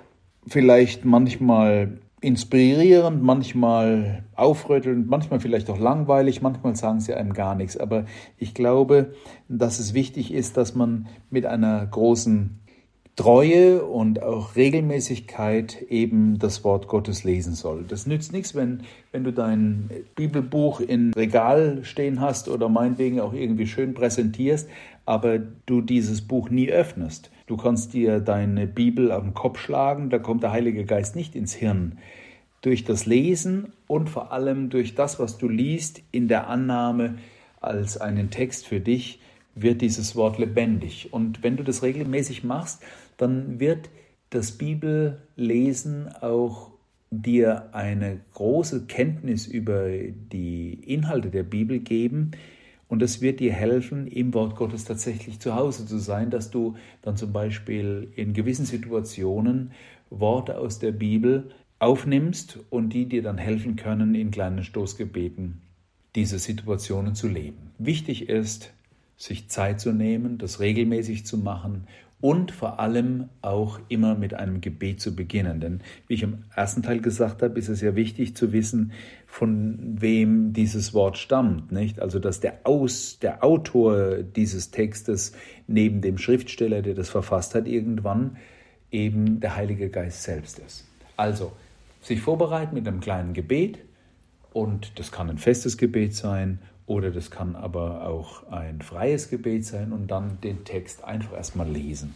vielleicht manchmal inspirierend, manchmal aufrüttelnd, manchmal vielleicht auch langweilig, manchmal sagen sie einem gar nichts. Aber ich glaube, dass es wichtig ist, dass man mit einer großen Treue und auch Regelmäßigkeit eben das Wort Gottes lesen soll. Das nützt nichts, wenn, wenn du dein Bibelbuch in Regal stehen hast oder meinetwegen auch irgendwie schön präsentierst, aber du dieses Buch nie öffnest. Du kannst dir deine Bibel den Kopf schlagen, da kommt der Heilige Geist nicht ins Hirn. Durch das Lesen und vor allem durch das, was du liest, in der Annahme als einen Text für dich, wird dieses Wort lebendig. Und wenn du das regelmäßig machst, dann wird das Bibellesen auch dir eine große Kenntnis über die Inhalte der Bibel geben und es wird dir helfen, im Wort Gottes tatsächlich zu Hause zu sein, dass du dann zum Beispiel in gewissen Situationen Worte aus der Bibel aufnimmst und die dir dann helfen können, in kleinen Stoßgebeten diese Situationen zu leben. Wichtig ist, sich Zeit zu nehmen, das regelmäßig zu machen und vor allem auch immer mit einem Gebet zu beginnen. Denn wie ich im ersten Teil gesagt habe, ist es ja wichtig zu wissen, von wem dieses Wort stammt. Nicht? Also dass der, Aus, der Autor dieses Textes neben dem Schriftsteller, der das verfasst hat, irgendwann eben der Heilige Geist selbst ist. Also sich vorbereiten mit einem kleinen Gebet und das kann ein festes Gebet sein oder das kann aber auch ein freies Gebet sein und dann den Text einfach erstmal lesen.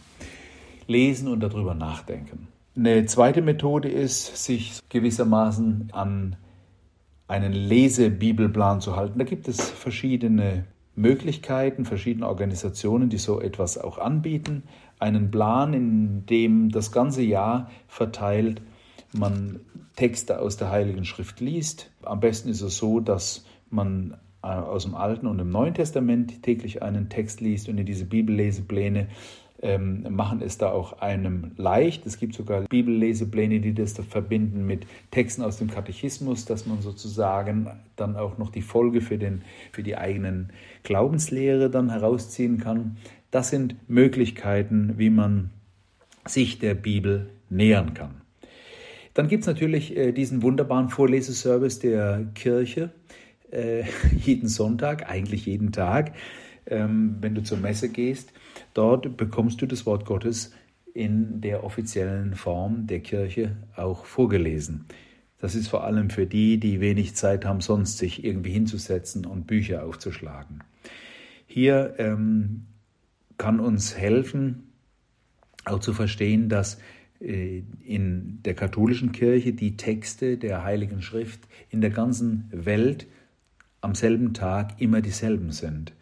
Lesen und darüber nachdenken. Eine zweite Methode ist, sich gewissermaßen an einen Lesebibelplan zu halten. Da gibt es verschiedene Möglichkeiten, verschiedene Organisationen, die so etwas auch anbieten. Einen Plan, in dem das ganze Jahr verteilt man Texte aus der Heiligen Schrift liest. Am besten ist es so, dass man aus dem Alten und im Neuen Testament täglich einen Text liest und in diese Bibellesepläne ähm, machen es da auch einem leicht. Es gibt sogar Bibellesepläne, die das da verbinden mit Texten aus dem Katechismus, dass man sozusagen dann auch noch die Folge für, den, für die eigenen Glaubenslehre dann herausziehen kann. Das sind Möglichkeiten, wie man sich der Bibel nähern kann. Dann gibt es natürlich äh, diesen wunderbaren Vorleseservice der Kirche äh, [laughs] jeden Sonntag, eigentlich jeden Tag, ähm, wenn du zur Messe gehst. Dort bekommst du das Wort Gottes in der offiziellen Form der Kirche auch vorgelesen. Das ist vor allem für die, die wenig Zeit haben, sonst sich irgendwie hinzusetzen und Bücher aufzuschlagen. Hier ähm, kann uns helfen, auch zu verstehen, dass äh, in der katholischen Kirche die Texte der Heiligen Schrift in der ganzen Welt am selben Tag immer dieselben sind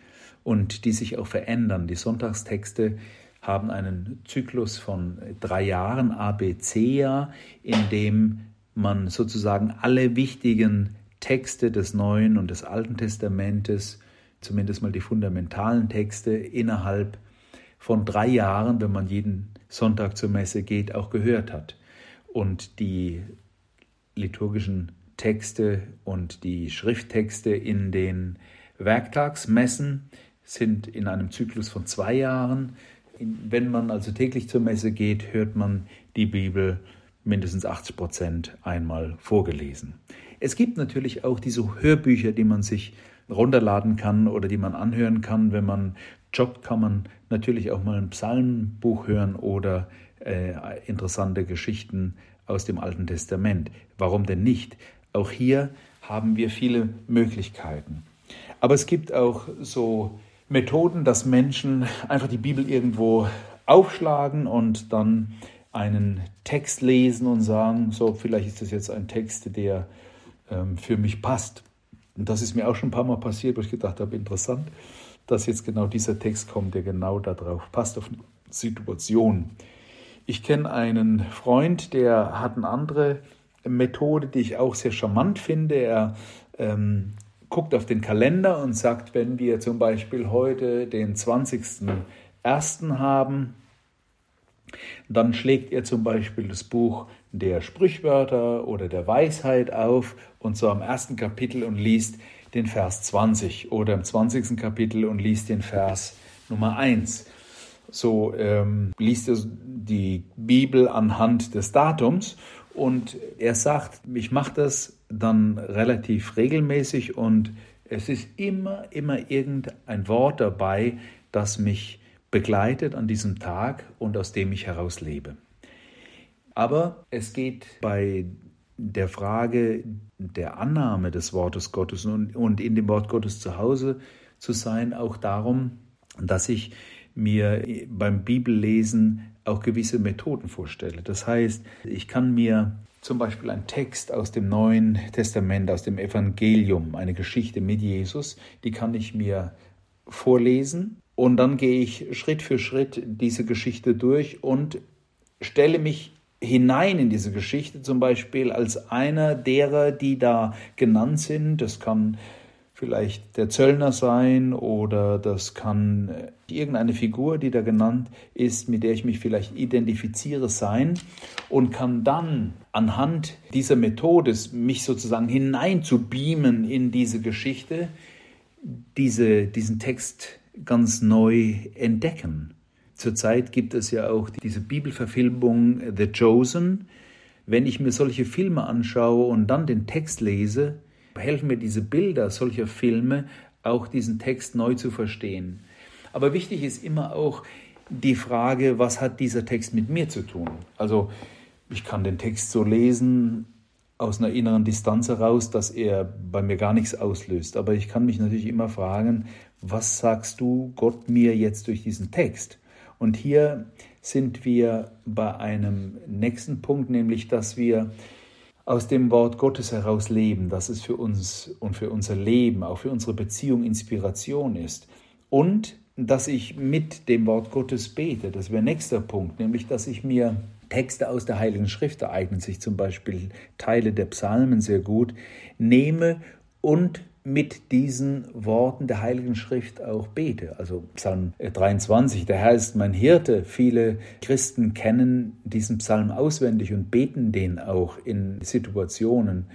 und die sich auch verändern. Die Sonntagstexte haben einen Zyklus von drei Jahren, ABC-Jahr, in dem man sozusagen alle wichtigen Texte des Neuen und des Alten Testamentes, zumindest mal die fundamentalen Texte, innerhalb von drei Jahren, wenn man jeden Sonntag zur Messe geht, auch gehört hat. Und die liturgischen Texte und die Schrifttexte in den Werktagsmessen sind in einem Zyklus von zwei Jahren. Wenn man also täglich zur Messe geht, hört man die Bibel mindestens 80 Prozent einmal vorgelesen. Es gibt natürlich auch diese Hörbücher, die man sich runterladen kann oder die man anhören kann. Wenn man joggt, kann man natürlich auch mal ein Psalmbuch hören oder äh, interessante Geschichten aus dem Alten Testament. Warum denn nicht? Auch hier haben wir viele Möglichkeiten. Aber es gibt auch so Methoden, dass Menschen einfach die Bibel irgendwo aufschlagen und dann einen Text lesen und sagen, so, vielleicht ist das jetzt ein Text, der ähm, für mich passt. Und das ist mir auch schon ein paar Mal passiert, wo ich gedacht habe, interessant, dass jetzt genau dieser Text kommt, der genau darauf passt, auf eine Situation. Ich kenne einen Freund, der hat eine andere Methode, die ich auch sehr charmant finde. Er ähm, guckt auf den Kalender und sagt, wenn wir zum Beispiel heute den 20.01. haben, dann schlägt er zum Beispiel das Buch der Sprichwörter oder der Weisheit auf und so am ersten Kapitel und liest den Vers 20 oder im 20. Kapitel und liest den Vers Nummer 1. So ähm, liest er die Bibel anhand des Datums und er sagt, ich mache das dann relativ regelmäßig und es ist immer, immer irgendein Wort dabei, das mich begleitet an diesem Tag und aus dem ich heraus lebe. Aber es geht bei der Frage der Annahme des Wortes Gottes und, und in dem Wort Gottes zu Hause zu sein, auch darum, dass ich mir beim Bibellesen auch gewisse Methoden vorstelle. Das heißt, ich kann mir zum Beispiel einen Text aus dem Neuen Testament, aus dem Evangelium, eine Geschichte mit Jesus, die kann ich mir vorlesen und dann gehe ich Schritt für Schritt diese Geschichte durch und stelle mich hinein in diese Geschichte, zum Beispiel als einer derer, die da genannt sind. Das kann vielleicht der Zöllner sein oder das kann äh, irgendeine Figur, die da genannt ist, mit der ich mich vielleicht identifiziere, sein und kann dann anhand dieser Methode mich sozusagen hinein zu beamen in diese Geschichte, diese, diesen Text ganz neu entdecken. Zurzeit gibt es ja auch diese Bibelverfilmung The Chosen. Wenn ich mir solche Filme anschaue und dann den Text lese, helfen mir diese Bilder solcher Filme auch diesen Text neu zu verstehen. Aber wichtig ist immer auch die Frage, was hat dieser Text mit mir zu tun? Also ich kann den Text so lesen aus einer inneren Distanz heraus, dass er bei mir gar nichts auslöst. Aber ich kann mich natürlich immer fragen, was sagst du Gott mir jetzt durch diesen Text? Und hier sind wir bei einem nächsten Punkt, nämlich dass wir aus dem Wort Gottes heraus leben, dass es für uns und für unser Leben, auch für unsere Beziehung Inspiration ist. Und dass ich mit dem Wort Gottes bete. Das wäre nächster Punkt, nämlich dass ich mir Texte aus der Heiligen Schrift, da eignen sich zum Beispiel Teile der Psalmen sehr gut, nehme und mit diesen Worten der Heiligen Schrift auch bete. Also Psalm 23, der Herr ist mein Hirte. Viele Christen kennen diesen Psalm auswendig und beten den auch in Situationen.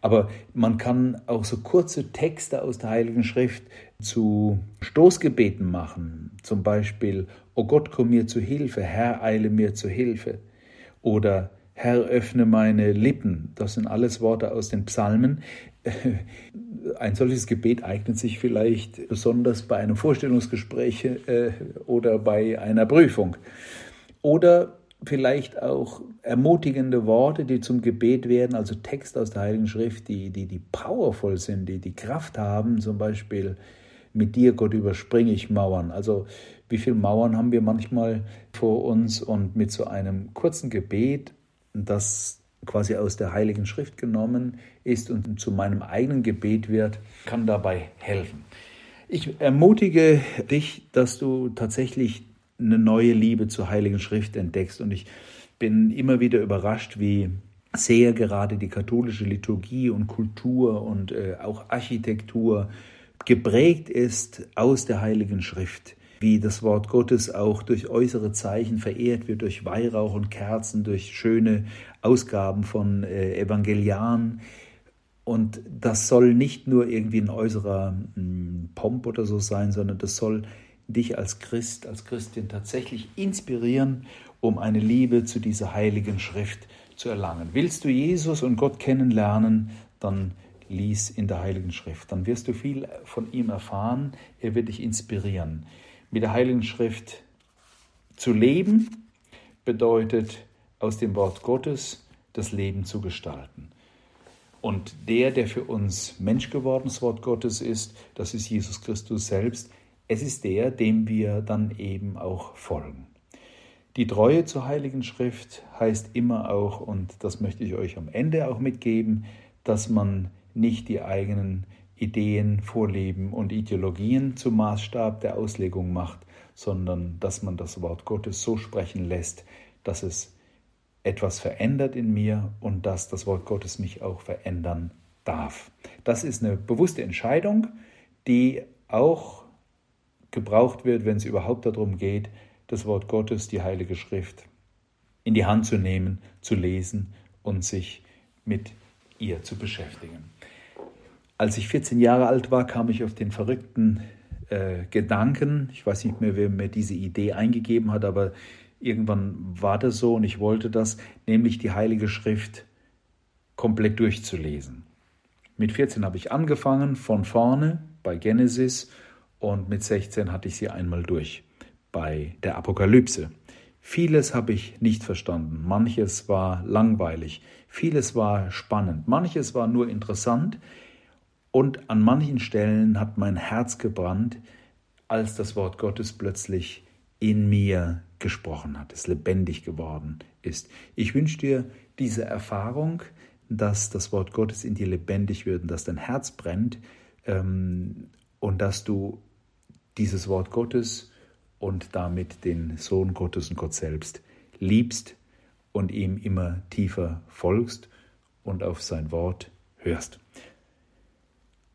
Aber man kann auch so kurze Texte aus der Heiligen Schrift zu Stoßgebeten machen. Zum Beispiel, O Gott, komm mir zu Hilfe, Herr, eile mir zu Hilfe. Oder Herr, öffne meine Lippen. Das sind alles Worte aus den Psalmen. [laughs] Ein solches Gebet eignet sich vielleicht besonders bei einem Vorstellungsgespräch äh, oder bei einer Prüfung. Oder vielleicht auch ermutigende Worte, die zum Gebet werden, also Text aus der Heiligen Schrift, die, die, die powerful sind, die die Kraft haben, zum Beispiel mit dir, Gott, überspringe ich Mauern. Also wie viele Mauern haben wir manchmal vor uns und mit so einem kurzen Gebet, das quasi aus der Heiligen Schrift genommen ist und zu meinem eigenen Gebet wird, kann dabei helfen. Ich ermutige dich, dass du tatsächlich eine neue Liebe zur Heiligen Schrift entdeckst und ich bin immer wieder überrascht, wie sehr gerade die katholische Liturgie und Kultur und äh, auch Architektur geprägt ist aus der Heiligen Schrift wie das Wort Gottes auch durch äußere Zeichen verehrt wird, durch Weihrauch und Kerzen, durch schöne Ausgaben von äh, Evangeliaren. Und das soll nicht nur irgendwie ein äußerer mh, hm, Pomp oder so sein, sondern das soll dich als Christ, als Christin tatsächlich inspirieren, um eine Liebe zu dieser heiligen Schrift zu erlangen. Willst du Jesus und Gott kennenlernen, dann lies in der heiligen Schrift. Dann wirst du viel von ihm erfahren. Er wird dich inspirieren. Mit der heiligen Schrift zu leben bedeutet aus dem Wort Gottes das Leben zu gestalten. Und der, der für uns Mensch gewordenes Wort Gottes ist, das ist Jesus Christus selbst, es ist der, dem wir dann eben auch folgen. Die Treue zur Heiligen Schrift heißt immer auch, und das möchte ich euch am Ende auch mitgeben, dass man nicht die eigenen Ideen, Vorlieben und Ideologien zum Maßstab der Auslegung macht, sondern dass man das Wort Gottes so sprechen lässt, dass es etwas verändert in mir und dass das Wort Gottes mich auch verändern darf. Das ist eine bewusste Entscheidung, die auch gebraucht wird, wenn es überhaupt darum geht, das Wort Gottes, die Heilige Schrift, in die Hand zu nehmen, zu lesen und sich mit ihr zu beschäftigen. Als ich 14 Jahre alt war, kam ich auf den verrückten äh, Gedanken, ich weiß nicht mehr, wer mir diese Idee eingegeben hat, aber irgendwann war das so und ich wollte das, nämlich die Heilige Schrift komplett durchzulesen. Mit 14 habe ich angefangen, von vorne bei Genesis und mit 16 hatte ich sie einmal durch bei der Apokalypse. Vieles habe ich nicht verstanden, manches war langweilig, vieles war spannend, manches war nur interessant und an manchen Stellen hat mein Herz gebrannt, als das Wort Gottes plötzlich in mir gesprochen hat, es lebendig geworden ist. Ich wünsche dir diese Erfahrung, dass das Wort Gottes in dir lebendig wird und dass dein Herz brennt ähm, und dass du dieses Wort Gottes und damit den Sohn Gottes und Gott selbst liebst und ihm immer tiefer folgst und auf sein Wort hörst.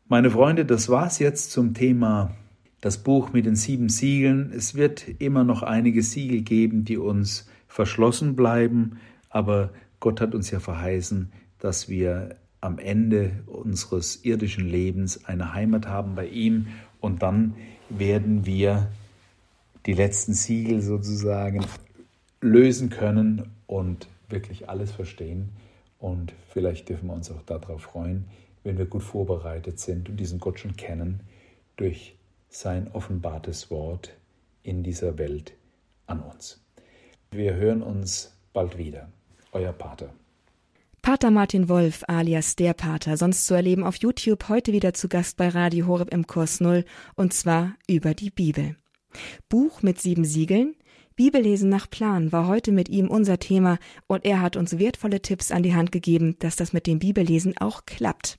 Meine Freunde, das war's jetzt zum Thema das Buch mit den sieben Siegeln. Es wird immer noch einige Siegel geben, die uns verschlossen bleiben, aber Gott hat uns ja verheißen, dass wir am Ende unseres irdischen Lebens eine Heimat haben bei ihm und dann werden wir die letzten Siegel sozusagen lösen können und wirklich alles verstehen. Und vielleicht dürfen wir uns auch darauf freuen, wenn wir gut vorbereitet sind und diesen Gott schon kennen, durch sein offenbartes Wort in dieser Welt an uns. Wir hören uns bald wieder. Euer Pater. Pater Martin Wolf alias der Pater, sonst zu erleben auf YouTube, heute wieder zu Gast bei Radio Horeb im Kurs Null und zwar über die Bibel. Buch mit sieben Siegeln, Bibellesen nach Plan war heute mit ihm unser Thema und er hat uns wertvolle Tipps an die Hand gegeben, dass das mit dem Bibellesen auch klappt.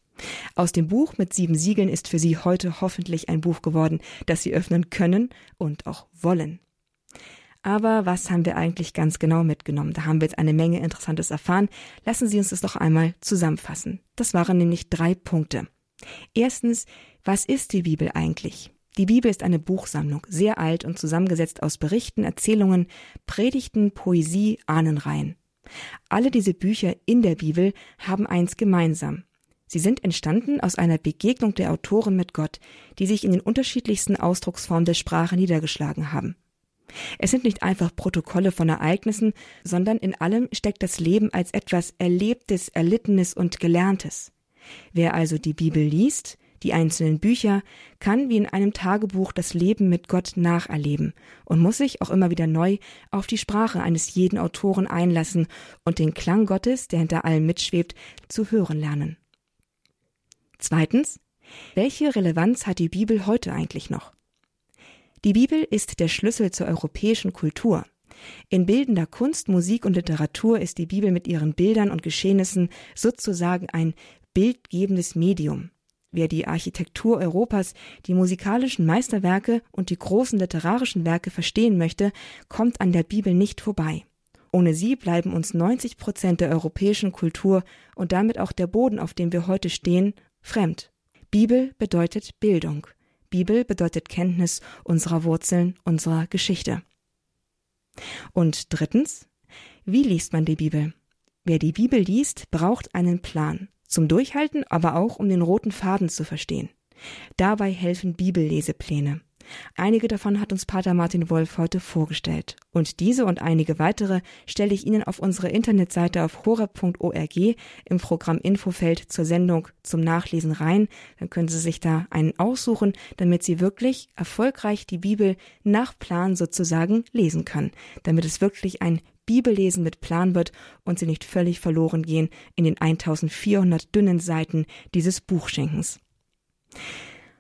Aus dem Buch mit sieben Siegeln ist für Sie heute hoffentlich ein Buch geworden, das Sie öffnen können und auch wollen. Aber was haben wir eigentlich ganz genau mitgenommen? Da haben wir jetzt eine Menge Interessantes erfahren. Lassen Sie uns das doch einmal zusammenfassen. Das waren nämlich drei Punkte. Erstens, was ist die Bibel eigentlich? Die Bibel ist eine Buchsammlung, sehr alt und zusammengesetzt aus Berichten, Erzählungen, Predigten, Poesie, Ahnenreihen. Alle diese Bücher in der Bibel haben eins gemeinsam. Sie sind entstanden aus einer Begegnung der Autoren mit Gott, die sich in den unterschiedlichsten Ausdrucksformen der Sprache niedergeschlagen haben. Es sind nicht einfach Protokolle von Ereignissen, sondern in allem steckt das Leben als etwas Erlebtes, Erlittenes und Gelerntes. Wer also die Bibel liest, die einzelnen Bücher, kann wie in einem Tagebuch das Leben mit Gott nacherleben und muss sich auch immer wieder neu auf die Sprache eines jeden Autoren einlassen und den Klang Gottes, der hinter allem mitschwebt, zu hören lernen. Zweitens, welche Relevanz hat die Bibel heute eigentlich noch? Die Bibel ist der Schlüssel zur europäischen Kultur. In bildender Kunst, Musik und Literatur ist die Bibel mit ihren Bildern und Geschehnissen sozusagen ein bildgebendes Medium. Wer die Architektur Europas, die musikalischen Meisterwerke und die großen literarischen Werke verstehen möchte, kommt an der Bibel nicht vorbei. Ohne sie bleiben uns 90 Prozent der europäischen Kultur und damit auch der Boden, auf dem wir heute stehen, fremd. Bibel bedeutet Bildung. Bibel bedeutet Kenntnis unserer Wurzeln, unserer Geschichte. Und drittens, wie liest man die Bibel? Wer die Bibel liest, braucht einen Plan. Zum Durchhalten, aber auch um den roten Faden zu verstehen. Dabei helfen Bibellesepläne. Einige davon hat uns Pater Martin Wolf heute vorgestellt. Und diese und einige weitere stelle ich Ihnen auf unsere Internetseite auf horeb.org im Programm Infofeld zur Sendung zum Nachlesen rein. Dann können Sie sich da einen aussuchen, damit Sie wirklich erfolgreich die Bibel nach Plan sozusagen lesen können. Damit es wirklich ein Bibellesen mit Plan wird und Sie nicht völlig verloren gehen in den 1400 dünnen Seiten dieses Buchschenkens.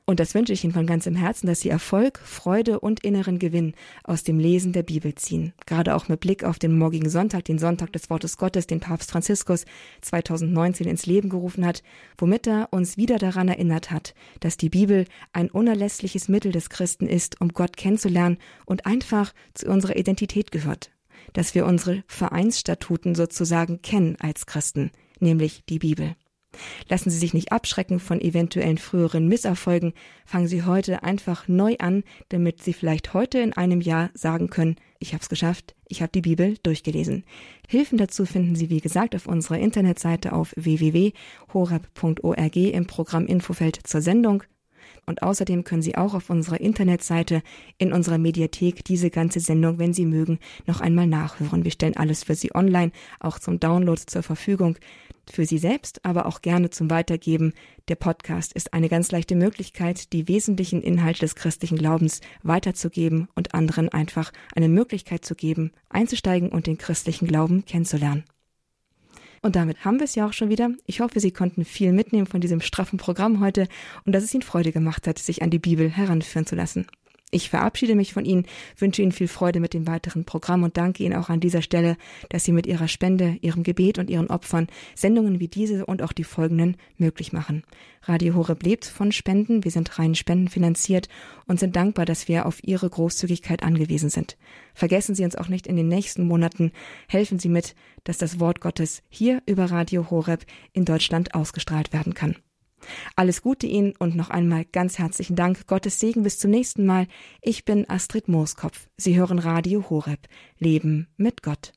Und das wünsche ich Ihnen von ganzem Herzen, dass Sie Erfolg, Freude und inneren Gewinn aus dem Lesen der Bibel ziehen. Gerade auch mit Blick auf den morgigen Sonntag, den Sonntag des Wortes Gottes, den Papst Franziskus 2019 ins Leben gerufen hat, womit er uns wieder daran erinnert hat, dass die Bibel ein unerlässliches Mittel des Christen ist, um Gott kennenzulernen und einfach zu unserer Identität gehört. Dass wir unsere Vereinsstatuten sozusagen kennen als Christen, nämlich die Bibel. Lassen Sie sich nicht abschrecken von eventuellen früheren Misserfolgen. Fangen Sie heute einfach neu an, damit Sie vielleicht heute in einem Jahr sagen können, ich habe es geschafft, ich habe die Bibel durchgelesen. Hilfen dazu finden Sie, wie gesagt, auf unserer Internetseite auf www.horab.org im Programm Infofeld zur Sendung. Und außerdem können Sie auch auf unserer Internetseite in unserer Mediathek diese ganze Sendung, wenn Sie mögen, noch einmal nachhören. Wir stellen alles für Sie online, auch zum Download zur Verfügung für Sie selbst, aber auch gerne zum Weitergeben. Der Podcast ist eine ganz leichte Möglichkeit, die wesentlichen Inhalte des christlichen Glaubens weiterzugeben und anderen einfach eine Möglichkeit zu geben, einzusteigen und den christlichen Glauben kennenzulernen. Und damit haben wir es ja auch schon wieder. Ich hoffe, Sie konnten viel mitnehmen von diesem straffen Programm heute und dass es Ihnen Freude gemacht hat, sich an die Bibel heranführen zu lassen. Ich verabschiede mich von Ihnen, wünsche Ihnen viel Freude mit dem weiteren Programm und danke Ihnen auch an dieser Stelle, dass Sie mit Ihrer Spende, Ihrem Gebet und Ihren Opfern Sendungen wie diese und auch die folgenden möglich machen. Radio Horeb lebt von Spenden, wir sind rein spendenfinanziert und sind dankbar, dass wir auf Ihre Großzügigkeit angewiesen sind. Vergessen Sie uns auch nicht in den nächsten Monaten, helfen Sie mit, dass das Wort Gottes hier über Radio Horeb in Deutschland ausgestrahlt werden kann. Alles Gute Ihnen und noch einmal ganz herzlichen Dank. Gottes Segen bis zum nächsten Mal. Ich bin Astrid Mooskopf. Sie hören Radio Horeb. Leben mit Gott.